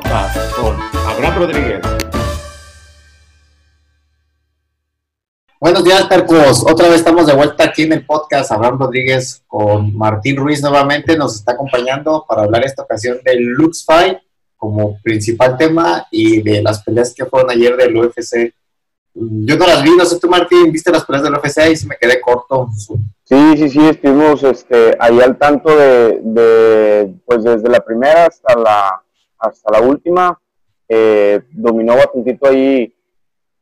Podcast con Abraham Rodríguez. Buenos días, Percos. Otra vez estamos de vuelta aquí en el podcast. Abraham Rodríguez con Martín Ruiz nuevamente nos está acompañando para hablar esta ocasión del Lux Fight como principal tema y de las peleas que fueron ayer del UFC. Yo no las vi, no sé tú, Martín, viste las peleas del UFC y se me quedé corto. Sí, sí, sí, estuvimos este, ahí al tanto de, de, pues desde la primera hasta la, hasta la última. Eh, dominó bastante ahí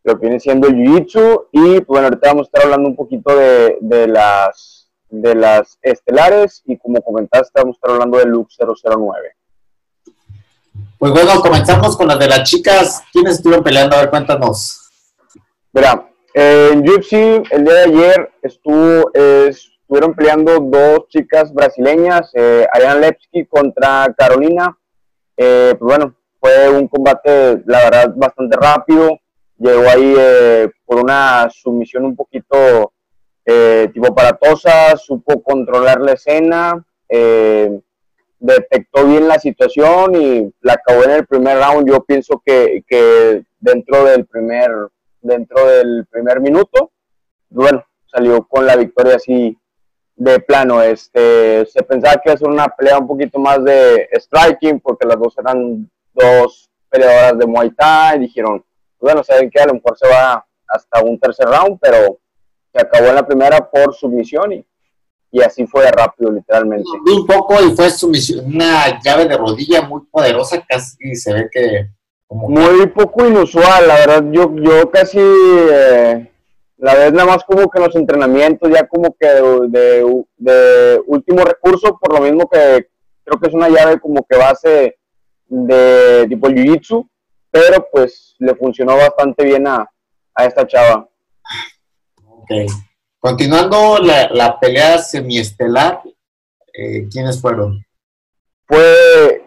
lo que viene siendo el Jiu-Jitsu y pues, bueno, ahorita vamos a estar hablando un poquito de, de, las, de las estelares y como comentaste, vamos a estar hablando del Lux 009. Pues bueno, comenzamos con las de las chicas. ¿Quiénes estuvieron peleando? A ver, cuéntanos. Mira, en UFC el día de ayer estuvo, estuvieron peleando dos chicas brasileñas, eh, Ariane Lepsky contra Carolina. Eh, pues bueno, fue un combate, la verdad, bastante rápido. Llegó ahí eh, por una sumisión un poquito eh, tipo paratosa, supo controlar la escena, detectó bien la situación y la acabó en el primer round. Yo pienso que, que dentro del primer dentro del primer minuto. Bueno, salió con la victoria así de plano. Este, se pensaba que iba a ser una pelea un poquito más de striking, porque las dos eran dos peleadoras de Muay Thai. Dijeron, bueno, saben que a lo mejor se va hasta un tercer round, pero se acabó en la primera por sumisión y, y así fue rápido, literalmente. Un poco y fue sumisión, una llave de rodilla muy poderosa, casi se ve que muy poco inusual, la verdad, yo, yo casi, eh, la vez nada más como que los entrenamientos, ya como que de, de, último recurso, por lo mismo que creo que es una llave como que base de tipo jiu-jitsu, pero pues le funcionó bastante bien a, a esta chava. Ok. Continuando la, la pelea semiestelar, eh, ¿quiénes fueron? Fue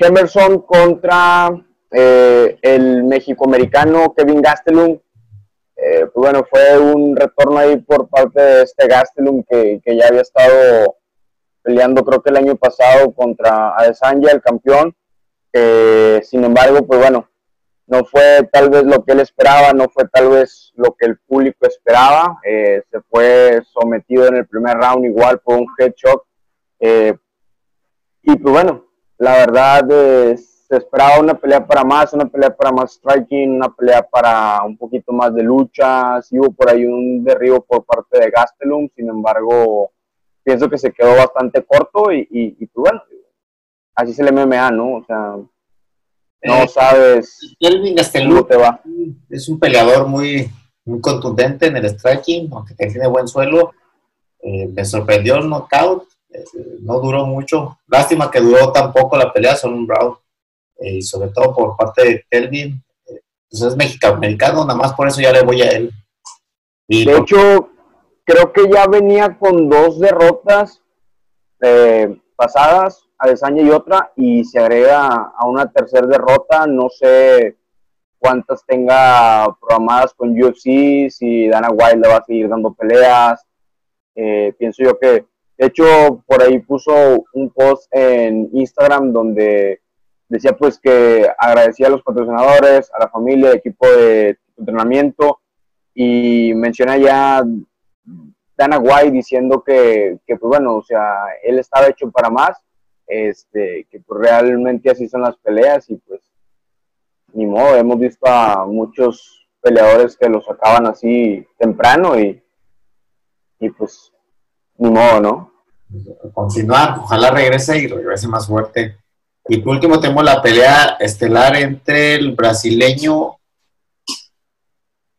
Emerson contra eh, el mexicoamericano Kevin Gastelum, eh, pues bueno, fue un retorno ahí por parte de este Gastelum que, ya había estado peleando creo que el año pasado contra Adesanya, el campeón. sin embargo, pues bueno, no fue tal vez lo que él esperaba, no fue tal vez lo que el público esperaba. Eh, se fue sometido en el primer round igual por un headshot. y pues bueno, la verdad es se esperaba una pelea para más, una pelea para más striking, una pelea para un poquito más de lucha, sí hubo por ahí un derribo por parte de Gastelum, sin embargo, pienso que se quedó bastante corto y, y, pues bueno, así es el MMA, ¿no? O sea, no eh, sabes Kelvin Gastelum te va. es un peleador muy, muy contundente en el striking, aunque tiene buen suelo, eh, me sorprendió el knockout, eh, no duró mucho, lástima que duró tan poco la pelea, son un round eh, y sobre todo por parte de Kelvin, eh, pues es mexicano, nada más por eso ya le voy a él. De hecho, creo que ya venía con dos derrotas eh, pasadas, Adesanya y otra, y se agrega a una tercera derrota, no sé cuántas tenga programadas con UFC, si Dana White le va a seguir dando peleas, pienso yo que, de hecho, por ahí puso un post en Instagram donde decía pues que agradecía a los patrocinadores, a la familia, al equipo de entrenamiento y menciona ya Dana White diciendo que, que, pues bueno, o sea, él estaba hecho para más, este, que pues realmente así son las peleas y pues ni modo, hemos visto a muchos peleadores que los sacaban así temprano y, y pues ni modo, ¿no? Continuar, ojalá regrese y regrese más fuerte. Y por último tenemos la pelea estelar entre el brasileño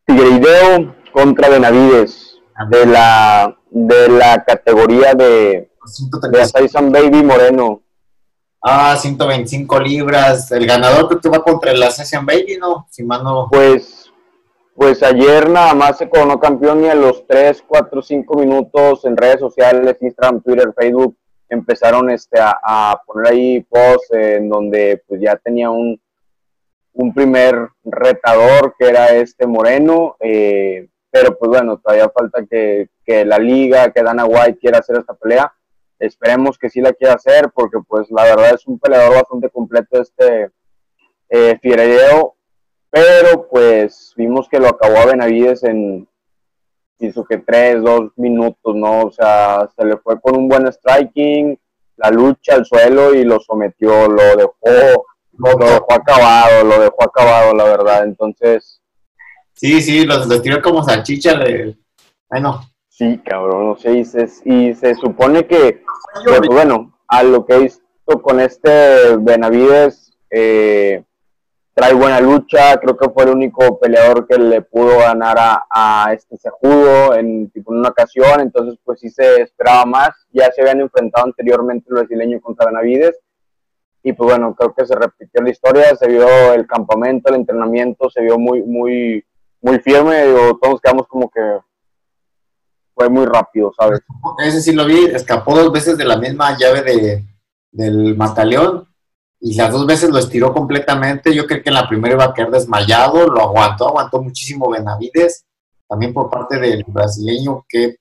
Figueiredo contra Benavides de la de la categoría de, de Baby Moreno. Ah, 125 libras. El ganador creo que va contra el Assassin Baby, ¿no? Si Pues, pues ayer nada más se coronó campeón y a los 3, 4, 5 minutos en redes sociales, Instagram, Twitter, Facebook, empezaron este, a, poner ahí posts en donde pues ya tenía un, un primer retador que era este Moreno, eh, pero pues bueno, todavía falta que, que, la liga, que Dana White quiera hacer esta pelea. Esperemos que sí la quiera hacer porque pues la verdad es un peleador bastante completo este, eh, pero pues vimos que lo acabó a Benavides en, hizo que tres, dos minutos, ¿no? O sea, se le fue con un buen striking, la lucha al suelo y lo sometió, lo dejó, lo, dejó acabado, lo dejó acabado, la verdad. Entonces. Sí, sí, los, tiró como salchicha, de... bueno. Sí, cabrón, no sé, y se, y se supone que, pues, bueno, a lo que hizo con este Benavides, eh, trae buena lucha, creo que fue el único peleador que le pudo ganar a, este Sejudo en, en una ocasión, entonces pues sí se esperaba más, ya se habían enfrentado anteriormente el brasileño contra Benavides, y pues bueno, creo que se repitió la historia, se vio el campamento, el entrenamiento, se vio muy, muy, muy firme, digo, todos quedamos como que fue muy rápido, ¿sabes? Ese sí lo vi, escapó dos veces de la misma llave de, del Mataleón, y las dos veces lo estiró completamente. Yo creo que en la primera iba a quedar desmayado, lo aguantó, aguantó muchísimo Benavides, también por parte del brasileño, qué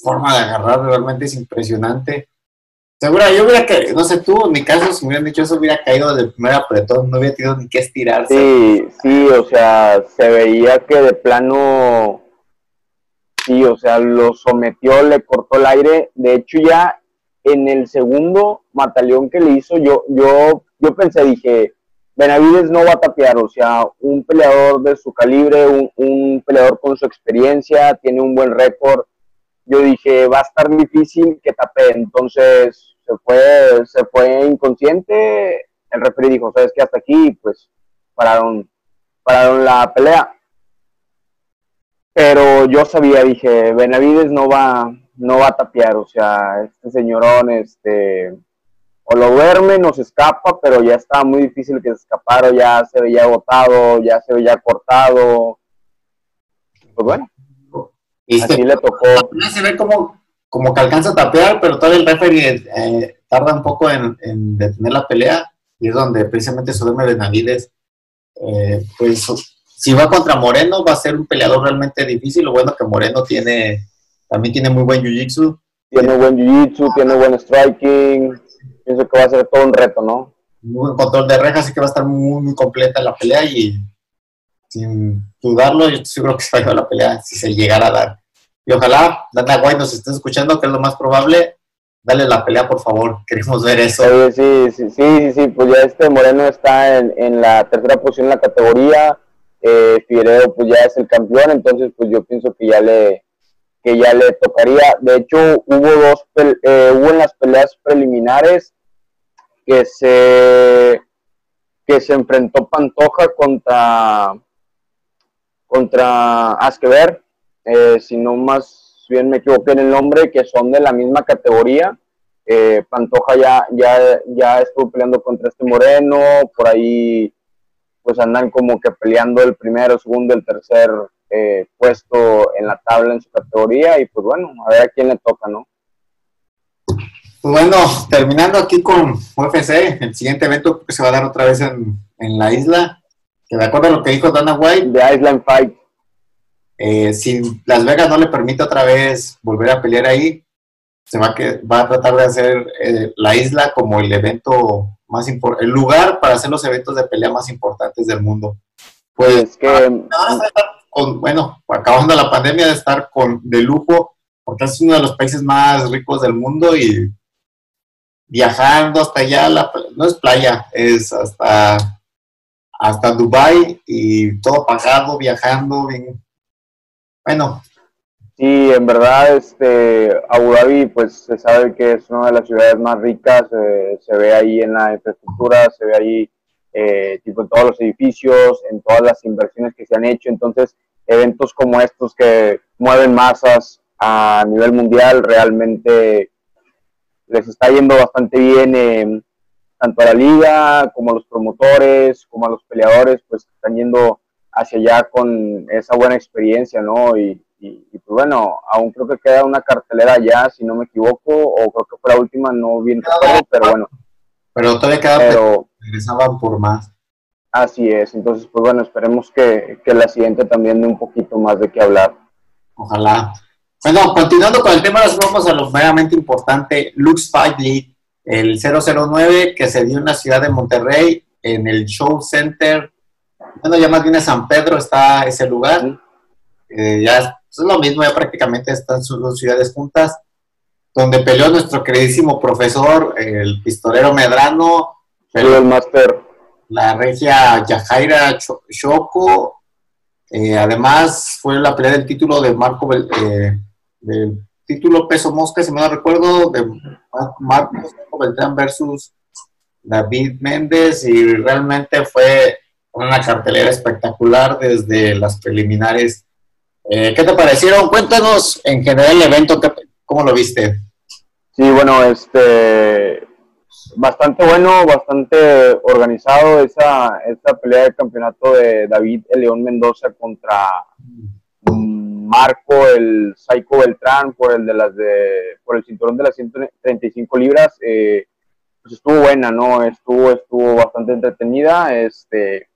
forma de agarrar realmente es impresionante. Segura, yo hubiera que, no sé tú, en mi caso, si me hubieran dicho eso, hubiera caído del primer apretón, no hubiera tenido ni que estirarse. Sí, sí, o sea, se veía que de plano, sí, o sea, lo sometió, le cortó el aire. De hecho, ya en el segundo mataleón que le hizo, yo, yo, yo pensé, dije, Benavides no va a tapear, o sea, un peleador de su calibre, un, peleador con su experiencia, tiene un buen récord. Yo dije, va a estar difícil que tape, entonces se fue, se fue inconsciente. El referee dijo, sabes que hasta aquí, pues pararon, pararon la pelea. Pero yo sabía, dije, Benavides no va, no va a tapear, o sea, este señorón, este, o lo duerme, nos escapa, pero ya estaba muy difícil que se escapara, ya se veía agotado, ya se veía cortado. Pues bueno, y así le tocó. Se ve como, como que alcanza a tapear, pero todavía el referee eh, tarda un poco en, detener la pelea, y es donde precisamente se duerme Benavides. Eh, pues si va contra Moreno, va a ser un peleador realmente difícil. Lo bueno que Moreno tiene también tiene muy buen jiu-jitsu. Tiene buen jiu-jitsu, tiene buen striking. Pienso que va a ser todo un reto, ¿no? Muy buen control de rejas, así que va a estar muy, muy completa la pelea y sin dudarlo, yo seguro que se va a la pelea si se llegara a dar. Y ojalá Dana White nos esté escuchando, que es lo más probable. Dale la pelea, por favor. Queremos ver eso. Sí, sí, sí, sí, sí, pues ya este Moreno está en, en la tercera posición en la categoría. Eh, Figueredo pues ya es el campeón, entonces pues yo pienso que ya le, que ya le tocaría. De hecho, hubo dos, eh, en las peleas preliminares que se que se enfrentó Pantoja contra contra Askever, eh, si no más bien me equivoqué en el nombre, que son de la misma categoría. Eh, Pantoja ya, ya, ya estuvo peleando contra este Moreno, por ahí pues andan como que peleando el primero, segundo, el tercer eh, puesto en la tabla en su categoría y pues bueno, a ver a quién le toca, ¿no? Pues bueno, terminando aquí con UFC, el siguiente evento que se va a dar otra vez en, la isla, que de acuerdo a lo que dijo Dana White, de Island Fight. Eh, si Las Vegas no le permite otra vez volver a pelear ahí, se va a, que, va a tratar de hacer eh, la isla como el evento más importante, el lugar para hacer los eventos de pelea más importantes del mundo. Pues que bueno, acabando la pandemia, de estar con, de lujo, porque es uno de los países más ricos del mundo y viajando hasta allá, no es playa, es hasta, hasta Dubai y todo pagado, viajando. Bueno. Sí, en verdad, este, Abu Dhabi, pues se sabe que es una de las ciudades más ricas, eh, se ve ahí en la infraestructura, se ve ahí eh, tipo en todos los edificios, en todas las inversiones que se han hecho. Entonces, eventos como estos que mueven masas a nivel mundial realmente les está yendo bastante bien tanto a la liga como a los promotores, como a los peleadores, pues están yendo hacia allá con esa buena experiencia, ¿no? Y, pues bueno, aún creo que queda una cartelera ya, si no me equivoco, o creo que fue la última, no bien recuerdo, pero bueno. Pero todavía queda, pero, regresaban por más. Así es, entonces pues bueno, esperemos que, la siguiente también dé un poquito más de qué hablar. Ojalá. Bueno, continuando con el tema, vamos a lo meramente importante, Lux Fight League, el 009 que se dio en la ciudad de Monterrey en el Show Center. Bueno, ya más bien en San Pedro está ese lugar. Eh, ya es, lo mismo, ya prácticamente están sus dos ciudades juntas. Donde peleó nuestro queridísimo profesor, el pistolero Medrano. El máster. La regia Yajaira Choco. Eh, además, fue la pelea del título de Marco, eh, del título peso mosca, si me no recuerdo, de Marcos Beltrán versus David Méndez y realmente fue una cartelera espectacular desde las preliminares. Eh, ¿Qué te parecieron? Cuéntanos en general el evento, ¿cómo lo viste? Sí, bueno, este bastante bueno, bastante organizado esa, esa pelea de campeonato de David el León Mendoza contra Marco el Psycho Beltrán por el de las de por el cinturón de las 135 libras. Eh, pues estuvo buena, ¿no? Estuvo, estuvo bastante entretenida. Este,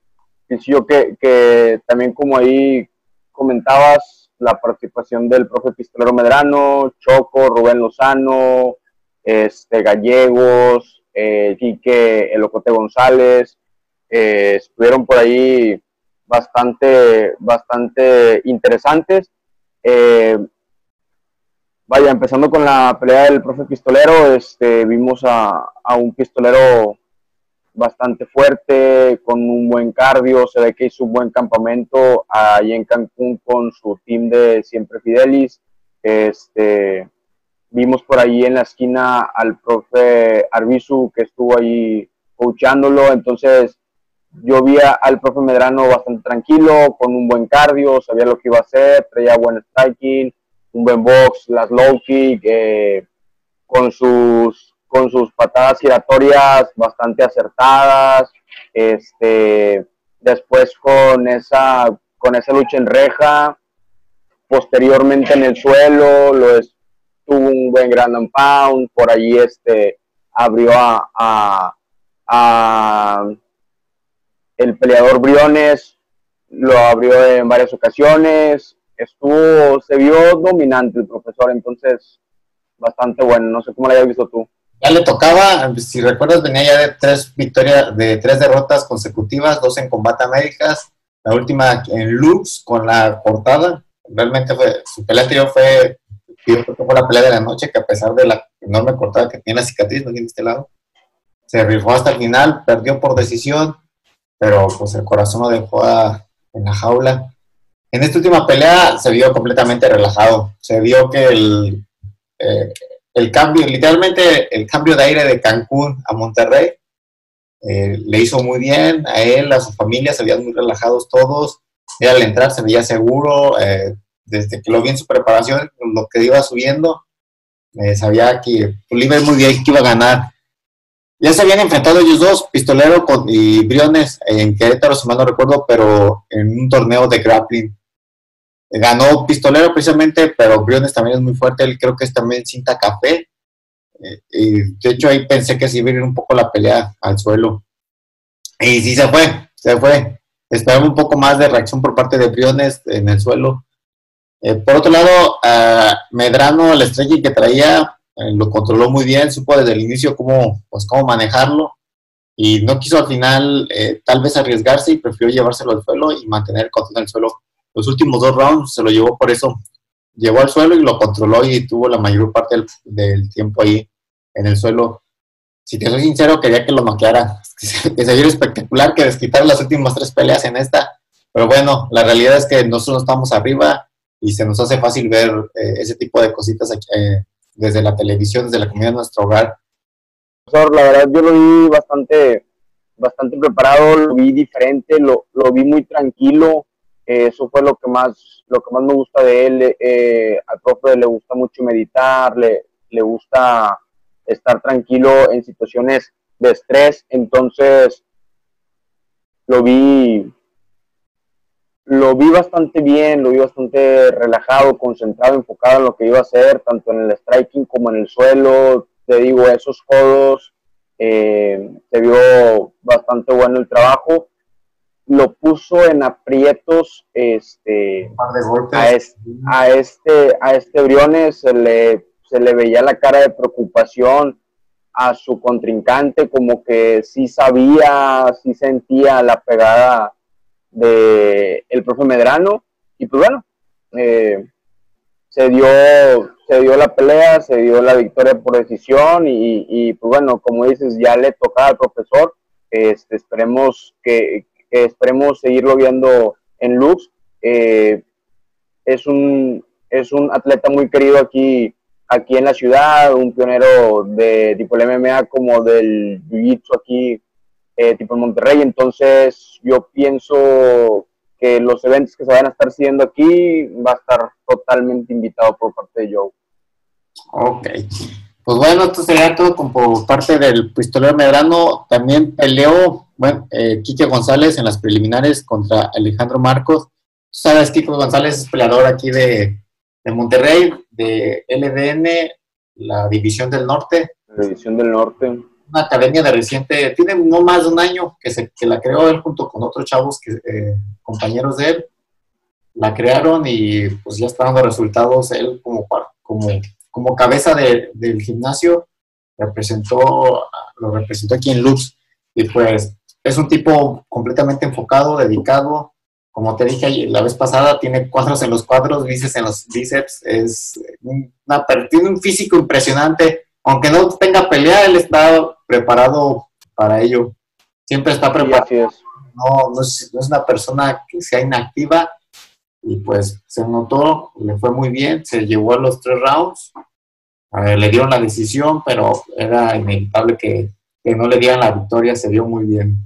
yo que, que también como ahí comentabas, la participación del profe Pistolero Medrano, Choco, Rubén Lozano, este, Gallegos, eh, Quique Elocote González, eh, estuvieron por ahí bastante, bastante interesantes. Eh, Vaya, empezando con la pelea del profe pistolero, este, vimos a, un pistolero bastante fuerte, con un buen cardio, se ve que hizo un buen campamento ahí en Cancún con su team de Siempre Fidelis. Este, vimos por ahí en la esquina al profe Arbizu que estuvo ahí coachándolo, entonces yo vi al profe Medrano bastante tranquilo, con un buen cardio, sabía lo que iba a hacer, traía buen striking, un buen box, las low kick, eh, con, sus, con sus patadas giratorias bastante acertadas, este, después con esa, con esa lucha en reja, posteriormente en el suelo, lo tuvo un buen grand and pound, por allí este, abrió a, a el peleador Briones, lo abrió en varias ocasiones, estuvo, se vio dominante el profesor, entonces bastante bueno. No sé cómo lo hayas visto tú. Ya le tocaba, si recuerdas, venía ya de tres victorias, de tres derrotas consecutivas, dos en combate Américas, la última en Lux con la cortada. Realmente fue, su pelea fue, yo creo que fue la pelea de la noche, que a pesar de la enorme cortada que tiene la cicatriz, no tiene este lado, se rifó hasta el final, perdió por decisión, pero pues el corazón lo dejó en la jaula. En esta última pelea se vio completamente relajado. Se vio que el, eh, el cambio, literalmente el cambio de aire de Cancún a Monterrey, eh, le hizo muy bien a él, a su familia, se veían muy relajados todos. Y al entrar se veía seguro, eh, desde que lo vi en su preparación, lo que iba subiendo, sabía que iba muy bien, que iba a ganar. Ya se habían enfrentado ellos dos, Pistolero y Briones, en Querétaro, si mal no recuerdo, pero en un torneo de grappling ganó Pistolero precisamente, pero Briones también es muy fuerte, él creo que es también cinta café. Eh, y de hecho ahí pensé que sí iba a ir un poco la pelea al suelo. Y sí se fue, se fue. Esperaba un poco más de reacción por parte de Briones en el suelo. Eh, por otro lado, Medrano, el estrella que traía, eh, lo controló muy bien, supo desde el inicio cómo, pues, cómo manejarlo y no quiso al final tal vez arriesgarse y prefirió llevárselo al suelo y mantener el control del suelo los últimos dos rounds se lo llevó por eso. Llevó al suelo y lo controló y tuvo la mayor parte del, tiempo ahí en el suelo. Si te soy sincero, quería que lo noqueara. Que se espectacular que desquitar las últimas tres peleas en esta. Pero bueno, la realidad es que nosotros estamos arriba y se nos hace fácil ver eh, ese tipo de cositas eh, desde la televisión, desde la comida de nuestro hogar. La verdad, yo lo vi bastante, bastante preparado, lo vi diferente, lo, lo vi muy tranquilo eso fue lo que más, lo que más me gusta de él. Eh, al profe le gusta mucho meditar, le, le gusta estar tranquilo en situaciones de estrés. Entonces, lo vi, lo vi bastante bien, lo vi bastante relajado, concentrado, enfocado en lo que iba a hacer, tanto en el striking como en el suelo. Te digo, esos codos, eh, se vio bastante bueno el trajo lo puso en aprietos este, a, este, a, este, a este Briones, se le, se le veía la cara de preocupación a su contrincante, como que sí sabía, sí sentía la pegada de el profe Medrano, y pues bueno, eh, se dio se dio la pelea, se dio la victoria por decisión y, pues bueno, como dices, ya le tocaba al profesor, este, esperemos que, esperemos seguirlo viendo en Lux. Eh, es un es un atleta muy querido aquí aquí en la ciudad, un pionero de tipo el MMA como del Jiu-Jitsu aquí eh, tipo en Monterrey, entonces yo pienso que los eventos que se van a estar siguiendo aquí va a estar totalmente invitado por parte de Joe. Ok. Pues bueno, esto sería todo como por parte del pistolero Medrano. También peleó, bueno, eh, Quique González en las preliminares contra Alejandro Marcos. Tú sabes, Quique González es peleador aquí de, de Monterrey, de LDN, la División del Norte. La División del Norte. Una academia de reciente, tiene no más de un año que, se, que la creó él junto con otros chavos, que, eh, compañeros de él. La crearon y pues ya está dando resultados él como, como como cabeza del gimnasio, representó, lo representó aquí en Lux. Y pues es un tipo completamente enfocado, dedicado. Como te dije la vez pasada, tiene cuadros en los cuadros, bíceps en los bíceps. Es tiene un físico impresionante. Aunque no tenga pelea, él está preparado para ello. Siempre está preparado. No, no es, no es una persona que sea inactiva y pues se notó, le fue muy bien, se llevó a los tres rounds le dieron la decisión, pero era inevitable que, no le dieran la victoria, se vio muy bien.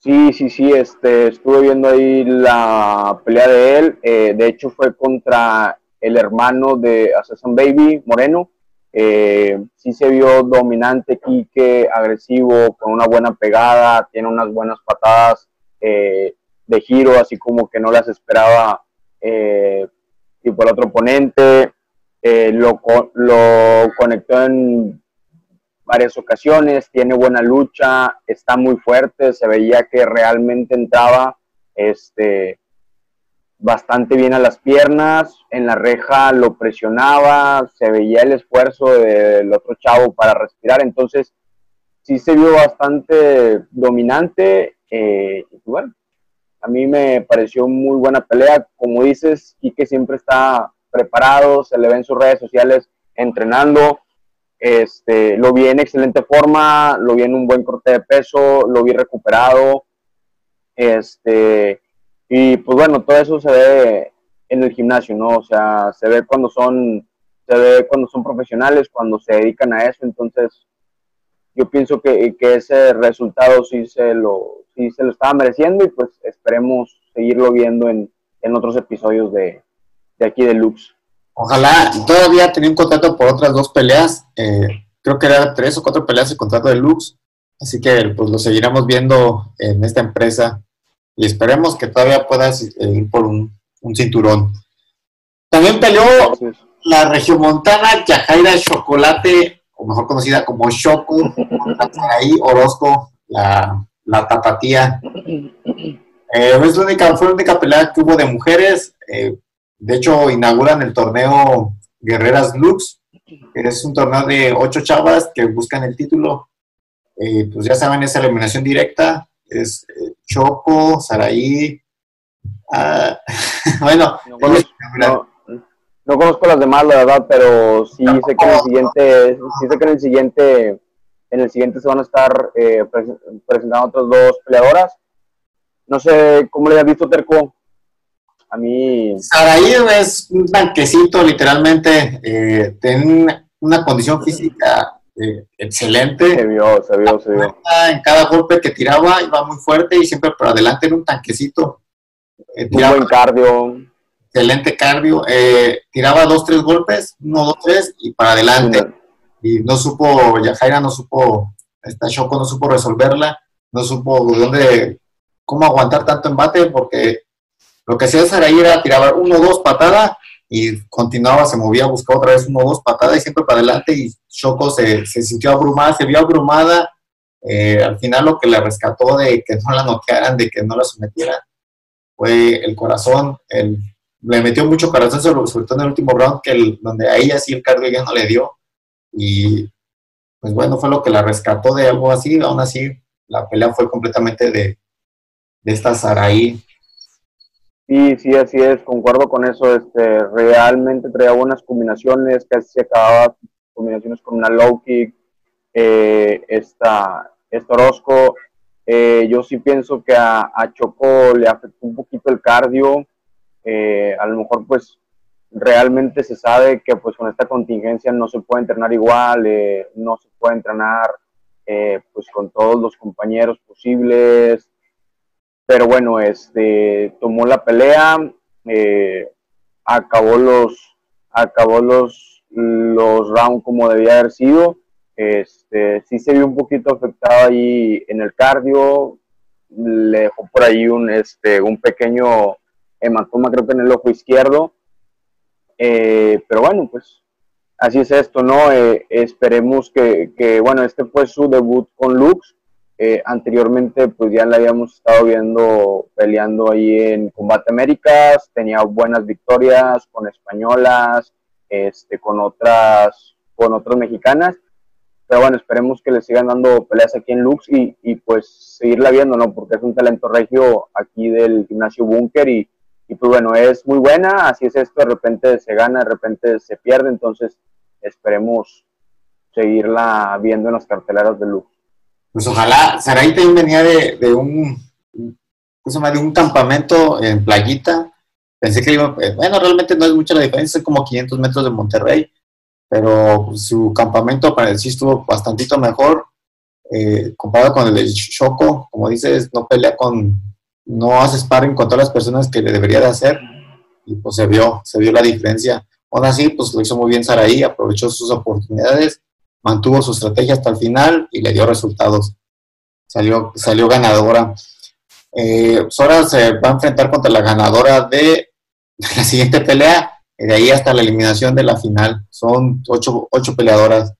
Sí, sí, sí, este, estuve viendo ahí la pelea de él, eh, de hecho fue contra el hermano de Assassin Baby, Moreno, eh, sí se vio dominante, Quique, agresivo, con una buena pegada, tiene unas buenas patadas eh, de giro, así como que no las esperaba eh, tipo el otro oponente, eh, lo, lo conectó en varias ocasiones, tiene buena lucha, está muy fuerte, se veía que realmente entraba este, bastante bien a las piernas, en la reja lo presionaba, se veía el esfuerzo del otro chavo para respirar, entonces sí se vio bastante dominante eh, y bueno, a mí me pareció muy buena pelea, como dices, que siempre está preparado, se le ve en sus redes sociales entrenando. Este, lo vi en excelente forma, lo vi en un buen corte de peso, lo vi recuperado. Este, y pues bueno, todo eso se ve en el gimnasio, ¿no? O sea, se ve cuando son, se ve cuando son profesionales, cuando se dedican a eso. Entonces, yo pienso que, que ese resultado sí se lo, sí se lo estaba mereciendo y pues esperemos seguirlo viendo en, en otros episodios de, de aquí de Lux. Ojalá, todavía tenía un contrato por otras dos peleas, eh, creo que era tres o cuatro peleas el contrato de Lux, así que pues lo seguiremos viendo en esta empresa y esperemos que todavía puedas eh, ir por un, cinturón. También peleó la regiomontana Yajaira Chocolate, o mejor conocida como Choco, ahí Orozco, la, la tapatía. Eh, es la única, fue la única pelea que hubo de mujeres. Eh, de hecho, inauguran el torneo Guerreras Lux, que es un torneo de ocho chavas que buscan el título. Eh, pues ya saben, es eliminación directa. Es Choco, Saraí. Ah, bueno, no conozco, las demás, la verdad, pero sí sé que en el siguiente, sí sé que en el siguiente, en el siguiente se van a estar eh, presentando otras dos peleadoras. No sé cómo le has visto, Terco, a mí... Saraí es un tanquecito, literalmente. Eh, tiene una condición física eh, excelente. Se vio, se vio, se vio. En cada golpe que tiraba iba muy fuerte y siempre por adelante era un tanquecito. Eh, muy buen cardio. Excelente cardio. Eh, tiraba dos, tres golpes, uno, dos, tres y para adelante. Y no supo, Yajaira no supo, esta Choco no supo resolverla, no supo dónde, cómo aguantar tanto embate porque lo que hacía Saraí era tirar uno o dos patadas y continuaba, se movía, buscaba otra vez uno o dos patadas y siempre para adelante y Choco se, sintió abrumada, se vio abrumada. Eh, al final lo que le rescató de que no la noquearan, de que no la sometieran, fue el corazón. El, le metió mucho corazón, sobre, todo en el último round, que donde a ella sí el cardio ya no le dio. Y pues bueno, fue lo que la rescató de algo así, aún así la pelea fue completamente de, de esta Saraí. Sí, sí, así es, concuerdo con eso, este, realmente traía buenas combinaciones, casi se acababa combinaciones con una low kick, eh, esta, esta Orozco, eh, yo sí pienso que a, Choco le afectó un poquito el cardio, eh, a lo mejor pues realmente se sabe que pues con esta contingencia no se puede entrenar igual, no se puede entrenar pues con todos los compañeros posibles, pero bueno, este, tomó la pelea, acabó los, acabó los, los rounds como debía haber sido, este, sí se vio un poquito afectado ahí en el cardio, le dejó por ahí un, este, un pequeño hematoma creo que en el ojo izquierdo, eh, pero bueno, pues así es esto, ¿no? Eh, esperemos que, que, bueno, este fue su debut con Lux, eh, anteriormente pues ya la habíamos estado viendo peleando ahí en Combate Américas, tenía buenas victorias con españolas, este, con otras, con otras mexicanas, pero bueno, esperemos que le sigan dando peleas aquí en Lux y, y pues seguirla viendo, ¿no? Porque es un talento regio aquí del gimnasio Bunker y, y pues bueno, es muy buena, así es esto, de repente se gana, de repente se pierde, entonces esperemos seguirla viendo en las carteleras de Lux. Pues ojalá, Saray también venía de, de un, de un campamento en Playita, pensé que iba, eh, bueno, realmente no es mucha la diferencia, es como 500 metros de Monterrey, pero su campamento para sí estuvo bastantito mejor eh, comparado con el de Choco, como dices, no pelea con, no hace sparring con todas las personas que le debería de hacer y pues se vio, se vio la diferencia. Aún así, pues lo hizo muy bien Saraí, aprovechó sus oportunidades, mantuvo su estrategia hasta el final y le dio resultados. Salió, salió ganadora. Eh, ahora se va a enfrentar contra la ganadora de la siguiente pelea, de ahí hasta la eliminación de la final. Son ocho, ocho peleadoras.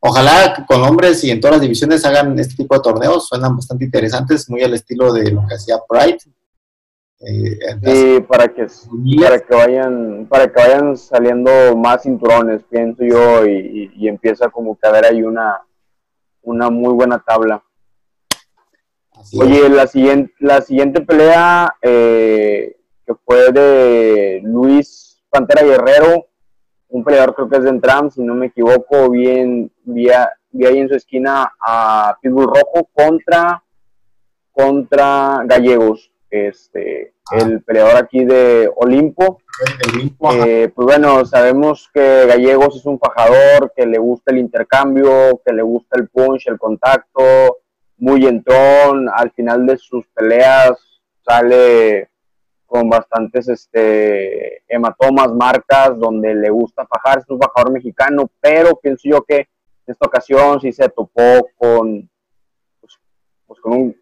Ojalá con hombres y en todas las divisiones hagan este tipo de torneos, suenan bastante interesantes, muy al estilo de lo que hacía Pride. Eh, para que, para que vayan para que vayan saliendo más cinturones, pienso yo, y, empieza como que a haber ahí una, una muy buena tabla. Oye, la siguiente, la siguiente pelea eh, que fue de Luis Pantera Guerrero, un peleador creo que es de Entram, si no me equivoco, bien, vi, ahí en su esquina a Pitbull Rojo contra, contra Gallegos, este, ah. el peleador aquí de Olimpo. Eh, pues bueno, sabemos que Gallegos es un fajador, que le gusta el intercambio, que le gusta el punch, el contacto, muy entrón, al final de sus peleas sale con bastantes este, hematomas, marcas, donde le gusta fajar, es un fajador mexicano, pero pienso yo que en esta ocasión sí se topó con, pues, pues con, un,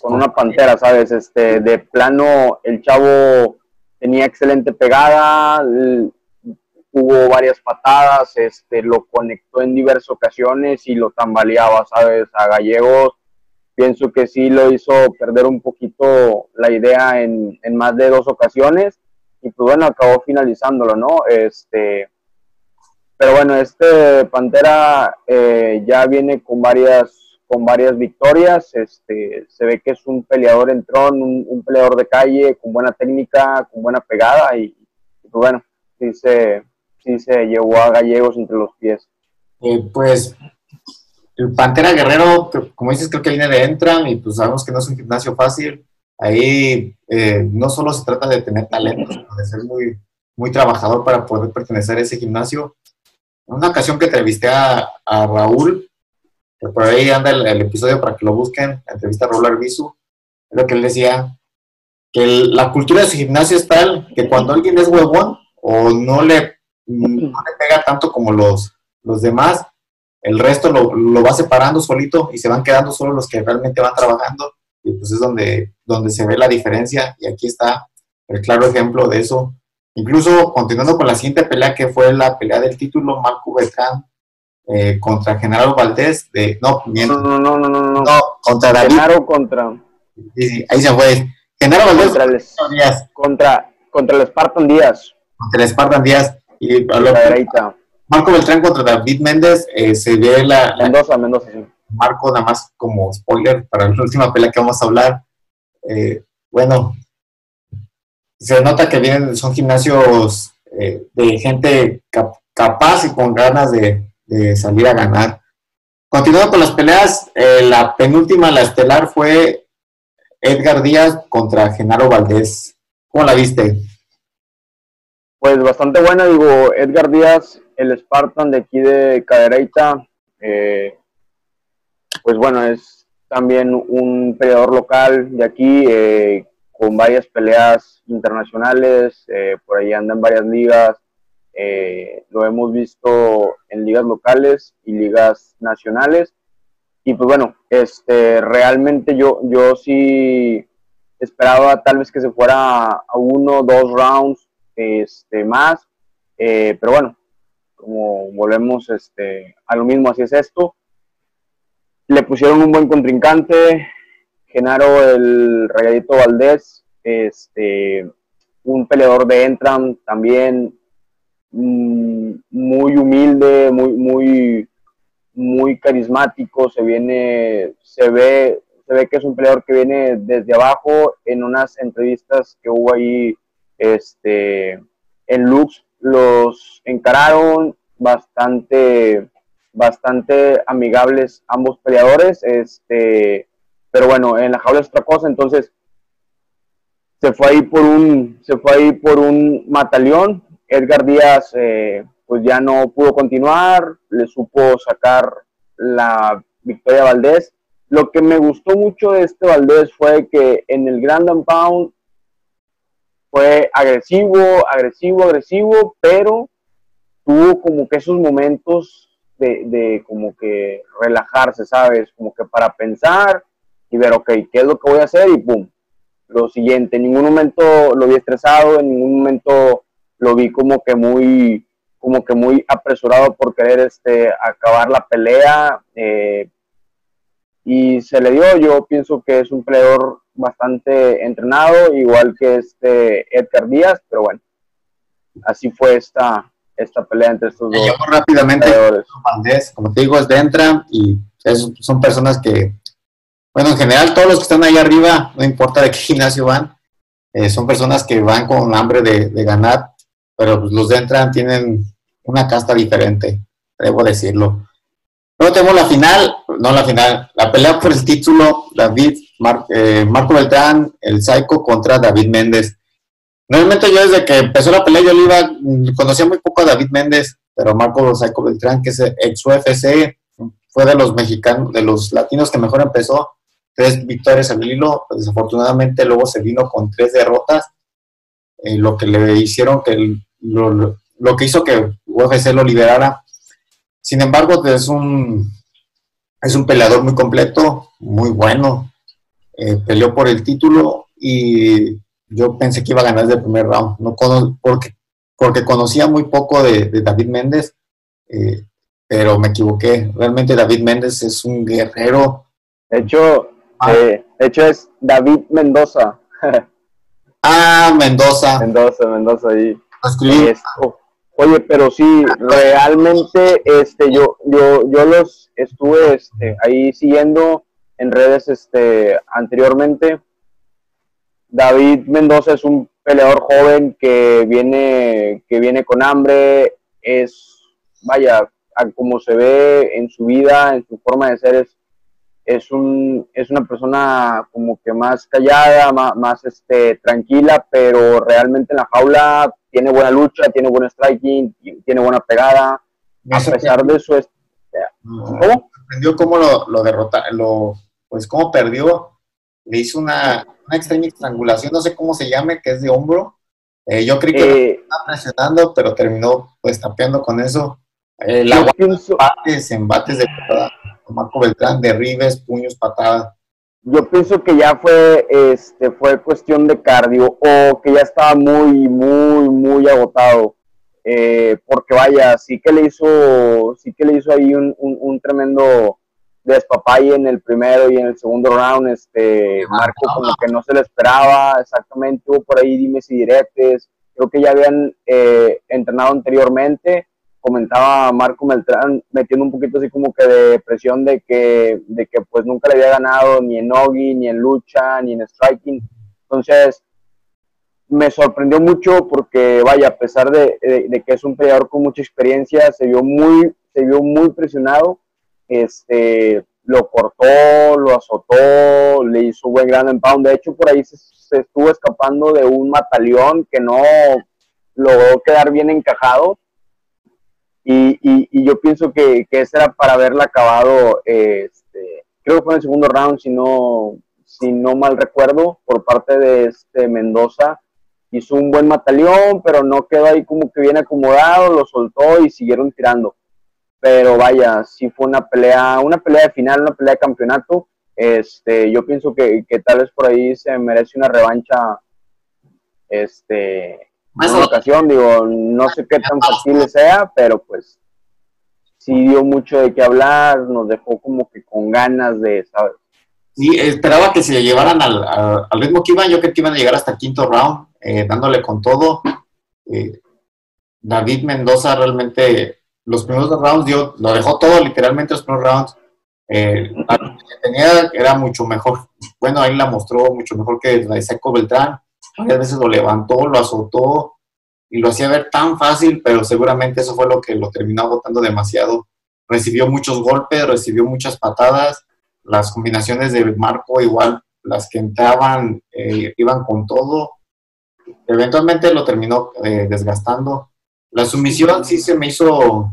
con una pantera, ¿sabes? Este, de plano, el chavo tenía excelente pegada, hubo varias patadas, este, lo conectó en diversas ocasiones y lo tambaleaba, ¿sabes? A Gallegos pienso que sí lo hizo perder un poquito la idea en, más de dos ocasiones y pues bueno, acabó finalizándolo, ¿no? Este, pero bueno, este Pantera eh, ya viene con varias con varias victorias, este, se ve que es un peleador en tron, un, peleador de calle, con buena técnica, con buena pegada y, pues bueno, sí se, sí se llevó a Gallegos entre los pies. Eh, pues el Pantera Guerrero, como dices, creo que viene de Entram y pues sabemos que no es un gimnasio fácil. Ahí eh, no solo se trata de tener talento, sino de ser muy, muy trabajador para poder pertenecer a ese gimnasio. En una ocasión que entrevisté a, Raúl, por ahí anda el, episodio para que lo busquen, entrevista a Raúl Arbizu, es lo que él decía, que la cultura de su gimnasio es tal que cuando alguien es huevón o no le, pega tanto como los, los demás, el resto lo, lo, va separando solito y se van quedando solo los que realmente van trabajando y pues es donde, donde se ve la diferencia y aquí está el claro ejemplo de eso. Incluso continuando con la siguiente pelea que fue la pelea del título, Marco Beltrán eh, contra General Valdés, de, no, no, no, no, no, no, no, contra David. Genaro contra... Sí, ahí se fue. General Valdés contra el, contra, contra el Spartan Díaz. Contra el Spartan Díaz. Y la Marco Beltrán contra David Méndez, eh, se ve la, Mendoza, Mendoza, sí. Marco, nada más como spoiler para la última pelea que vamos a hablar. Eh, bueno, se nota que vienen, son gimnasios eh, de gente capaz y con ganas de, salir a ganar. Continuando con las peleas, la penúltima, la estelar, fue Edgar Díaz contra Genaro Valdés. ¿Cómo la viste? Pues bastante buena, digo, Edgar Díaz, el Spartan de aquí de Cadereyta, eh, pues bueno, es también un peleador local de aquí, eh, con varias peleas internacionales, eh, por ahí anda en varias ligas, lo hemos visto en ligas locales y ligas nacionales, y pues bueno, este, realmente yo, yo sí esperaba tal vez que se fuera a uno, dos rounds este, más, pero bueno, como volvemos este, a lo mismo, así es esto. Le pusieron un buen contrincante, Genaro el Rayadito Valdés, este, un peleador de Entram también muy humilde, muy, muy, muy carismático, se viene, se ve, se ve que es un peleador que viene desde abajo en unas entrevistas que hubo ahí este, en Lux los encararon bastante, bastante amigables ambos peleadores, este, pero bueno, en la jaula es otra cosa, entonces se fue ahí por un, se fue ahí por un mataleón, Edgar Díaz eh, pues ya no pudo continuar, le supo sacar la victoria a Valdés. Lo que me gustó mucho de este Valdés fue que en el Grand Pound fue agresivo, agresivo, agresivo, pero tuvo como que esos momentos de, como que relajarse, ¿sabes? Como que para pensar y ver, ok, ¿qué es lo que voy a hacer? Y pum, lo siguiente. En ningún momento lo vi estresado, en ningún momento lo vi como que muy, como que muy apresurado por querer este, acabar la pelea. Eh, y se le dio, yo pienso que es un peleador bastante entrenado, igual que este Edgar Díaz, pero bueno, así fue esta, esta pelea entre estos dos. rápidamente, como te digo, es de entra y son personas que, bueno, en general todos los que están ahí arriba, no importa de qué gimnasio van, eh, son personas que van con hambre de, ganar, pero pues, los de entran tienen una casta diferente, debo decirlo. Luego tenemos la final, no la final, la pelea por el título, David, eh, Marco Beltrán, el Psycho contra David Méndez. Normalmente yo desde que empezó la pelea yo le iba, conocía muy poco a David Méndez, pero Marco Psycho Beltrán, que es ex UFC, fue de los mexicanos, de los latinos que mejor empezó, tres victorias al hilo, pues desafortunadamente luego se vino con tres derrotas, eh, lo que le hicieron que lo, lo que hizo que UFC lo liberara sin embargo, es un, es un peleador muy completo, muy bueno. Eh, peleó por el título y yo pensé que iba a ganar desde el primer round, no porque, porque conocía muy poco de, David Méndez, eh, pero me equivoqué. Realmente David Méndez es un guerrero. De hecho, ah. de hecho es David Mendoza. ah, Mendoza. Mendoza, Mendoza, ahí. Oye, pero sí, realmente, este, yo, yo, yo los estuve este, ahí siguiendo en redes este, anteriormente. David Mendoza es un peleador joven que viene, que viene con hambre, es, vaya, como se ve en su vida, en su forma de ser, es, es, un, es una persona como que más callada, más, más este, tranquila, pero realmente en la jaula tiene buena lucha, tiene buen striking, tiene buena pegada. A pesar de eso, es, ¿cómo? Aprendió cómo lo, lo derrota, lo, pues cómo perdió. Le hizo una, una extraña estrangulación, no sé cómo se llame, que es de hombro. Eh, yo creí que eh, estaba presionando, pero terminó pues tapeando con eso. Eh, la embates, embates de Marco Beltrán, derribes, puños, patadas yo pienso que ya fue, este, fue cuestión de cardio o que ya estaba muy, muy, muy agotado. Eh, porque vaya, sí que le hizo, sí que le hizo ahí un, un, tremendo despapay en el primero y en el segundo round, este, Marco como que no se le esperaba, exactamente, hubo por ahí dimes y diretes, creo que ya habían eh, entrenado anteriormente comentaba Marco Meltrán, metiendo un poquito así como que de presión de que, de que pues nunca le había ganado ni en Nogi, ni en lucha, ni en striking. Entonces, me sorprendió mucho porque, vaya, a pesar de, que es un peleador con mucha experiencia, se vio muy, se vio muy presionado. Este, lo cortó, lo azotó, le hizo buen gran pound. De hecho, por ahí se, se estuvo escapando de un mataleón que no logró quedar bien encajado y, yo pienso que, que ese era para haberla acabado, este, creo que fue en el segundo round, si no, si no mal recuerdo, por parte de este Mendoza. Hizo un buen mataleón, pero no quedó ahí como que bien acomodado, lo soltó y siguieron tirando. Pero vaya, sí fue una pelea, una pelea de final, una pelea de campeonato. Este, yo pienso que, que tal vez por ahí se merece una revancha este, más ocasión, digo, no sé qué tan factible sea, pero pues sí dio mucho de qué hablar, nos dejó como que con ganas de, ¿sabes? Sí, esperaba que se llevaran al, ritmo que iban, yo creo que iban a llegar hasta el quinto round, eh, dándole con todo. Eh, David Mendoza realmente, los primeros dos rounds dio, lo dejó todo, literalmente los primeros rounds. Eh, que tenía era mucho mejor, bueno, ahí la mostró mucho mejor que la de Seco Beltrán varias veces lo levantó, lo azotó y lo hacía ver tan fácil, pero seguramente eso fue lo que lo terminó agotando demasiado. Recibió muchos golpes, recibió muchas patadas, las combinaciones de Marco igual, las que entraban, eh, iban con todo. Eventualmente lo terminó eh, desgastando. La sumisión sí se me hizo,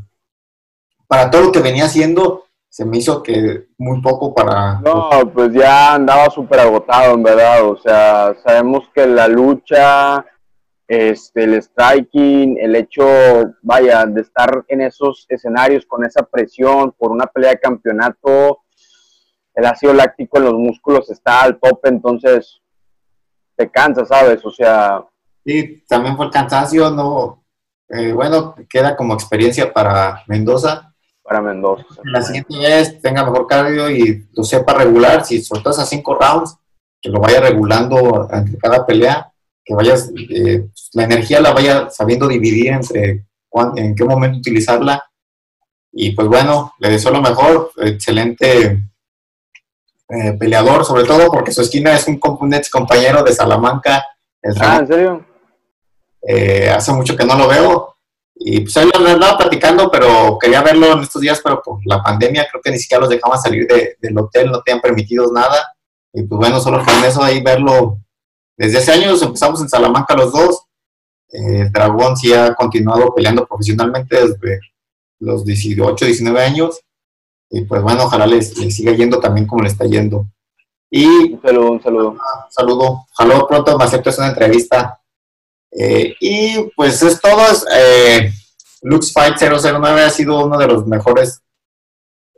para todo lo que venía haciendo, se me hizo que muy poco para... No, pues ya andaba súper agotado, en verdad. O sea, sabemos que la lucha, este, el striking, el hecho, vaya, de estar en esos escenarios con esa presión por una pelea de campeonato, el ácido láctico en los músculos está al tope, entonces te cansa, ¿sabes? O sea... Sí, también fue el cansancio, ¿no? Eh, bueno, queda como experiencia para Mendoza para Mendoza. La siguiente vez tenga mejor cardio y lo sepa regular. Si soltas a cinco rounds, que lo vaya regulando entre cada pelea, que vayas, eh, la energía la vaya sabiendo dividir entre en qué momento utilizarla. Y pues bueno, le deseo lo mejor, excelente eh, peleador, sobre todo porque su esquina es un, compañero de Salamanca. ah, ¿en serio? Eh, hace mucho que no lo veo y pues ahí lo andaba platicando, pero quería verlo en estos días, pero por la pandemia creo que ni siquiera los dejaban salir del hotel, no tenían permitido nada. Y pues bueno, solo con eso ahí verlo. Desde hace años empezamos en Salamanca los dos. Eh, el Dragón sí ha continuado peleando profesionalmente desde los 18, 19 años. Y pues bueno, ojalá les, siga yendo también como le está yendo. Y un saludo, un saludo. Un saludo. Ojalá pronto me aceptes una entrevista eh, y pues es todo. Eh, Lux Fight 009 ha sido uno de los mejores.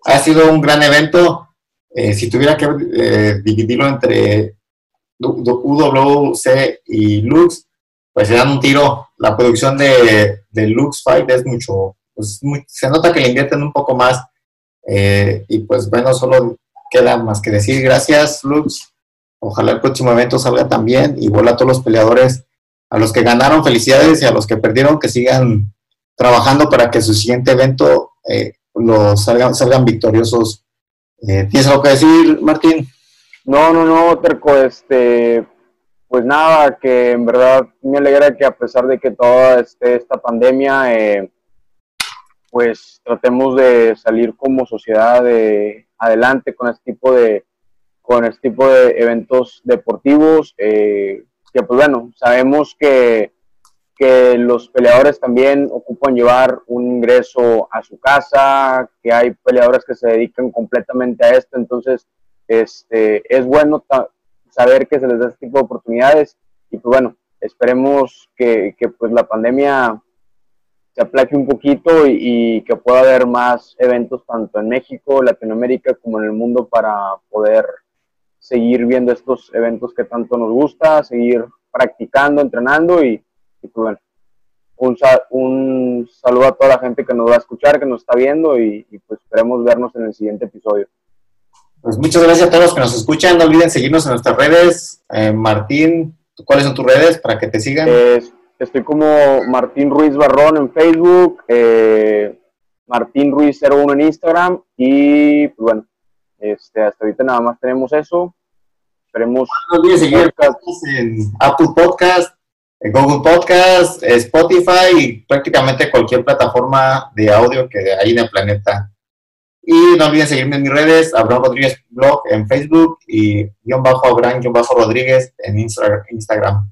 Ha sido un gran evento. Eh, si tuviera que eh, dividirlo entre UWC y Lux, pues se un tiro. La producción de, de Lux Fight es mucho. Pues, se nota que le invierten un poco más. y pues bueno, solo queda más que decir gracias, Lux. Ojalá el próximo evento salga también. Igual a todos los peleadores a los que ganaron felicidades y a los que perdieron que sigan trabajando para que su siguiente evento eh, los salgan, salgan victoriosos. Eh, ¿Tienes algo que decir, Martín? No, no, no, Terco, este, pues nada, que en verdad me alegra que a pesar de que toda este, esta pandemia, eh, pues tratemos de salir como sociedad de, adelante con este tipo de con este tipo de eventos deportivos. Eh, que pues bueno, sabemos que, que los peleadores también ocupan llevar un ingreso a su casa, que hay peleadores que se dedican completamente a esto, entonces este, es bueno saber que se les da este tipo de oportunidades y pues bueno, esperemos que, que pues la pandemia se aplaque un poquito y, y, que pueda haber más eventos tanto en México, Latinoamérica como en el mundo para poder seguir viendo estos eventos que tanto nos gusta, seguir practicando, entrenando y, pues bueno, un, un, saludo a toda la gente que nos va a escuchar, que nos está viendo y, pues esperemos vernos en el siguiente episodio. Pues muchas gracias a todos los que nos escuchan. No olviden seguirnos en nuestras redes. Eh, Martín, ¿cuáles son tus redes para que te sigan? Es Estoy como Martín Ruiz Barrón en Facebook, eh, Martín Ruiz 01 en Instagram y pues bueno, este, hasta ahorita nada más tenemos eso. Esperemos. No olvides seguir en Apple Podcast, en Google Podcast, Spotify y prácticamente cualquier plataforma de audio que hay en el planeta. Y no olviden seguirme en mis redes, Abraham Rodríguez Blog en Facebook y guion bajo Abraham guion bajo Rodríguez en Instagram.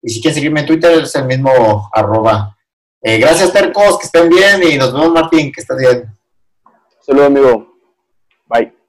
Y si quieren seguirme en Twitter es el mismo arroba. Eh, gracias Tercos, que estén bien y nos vemos Martín, que estés bien. Saludos amigo. Bye.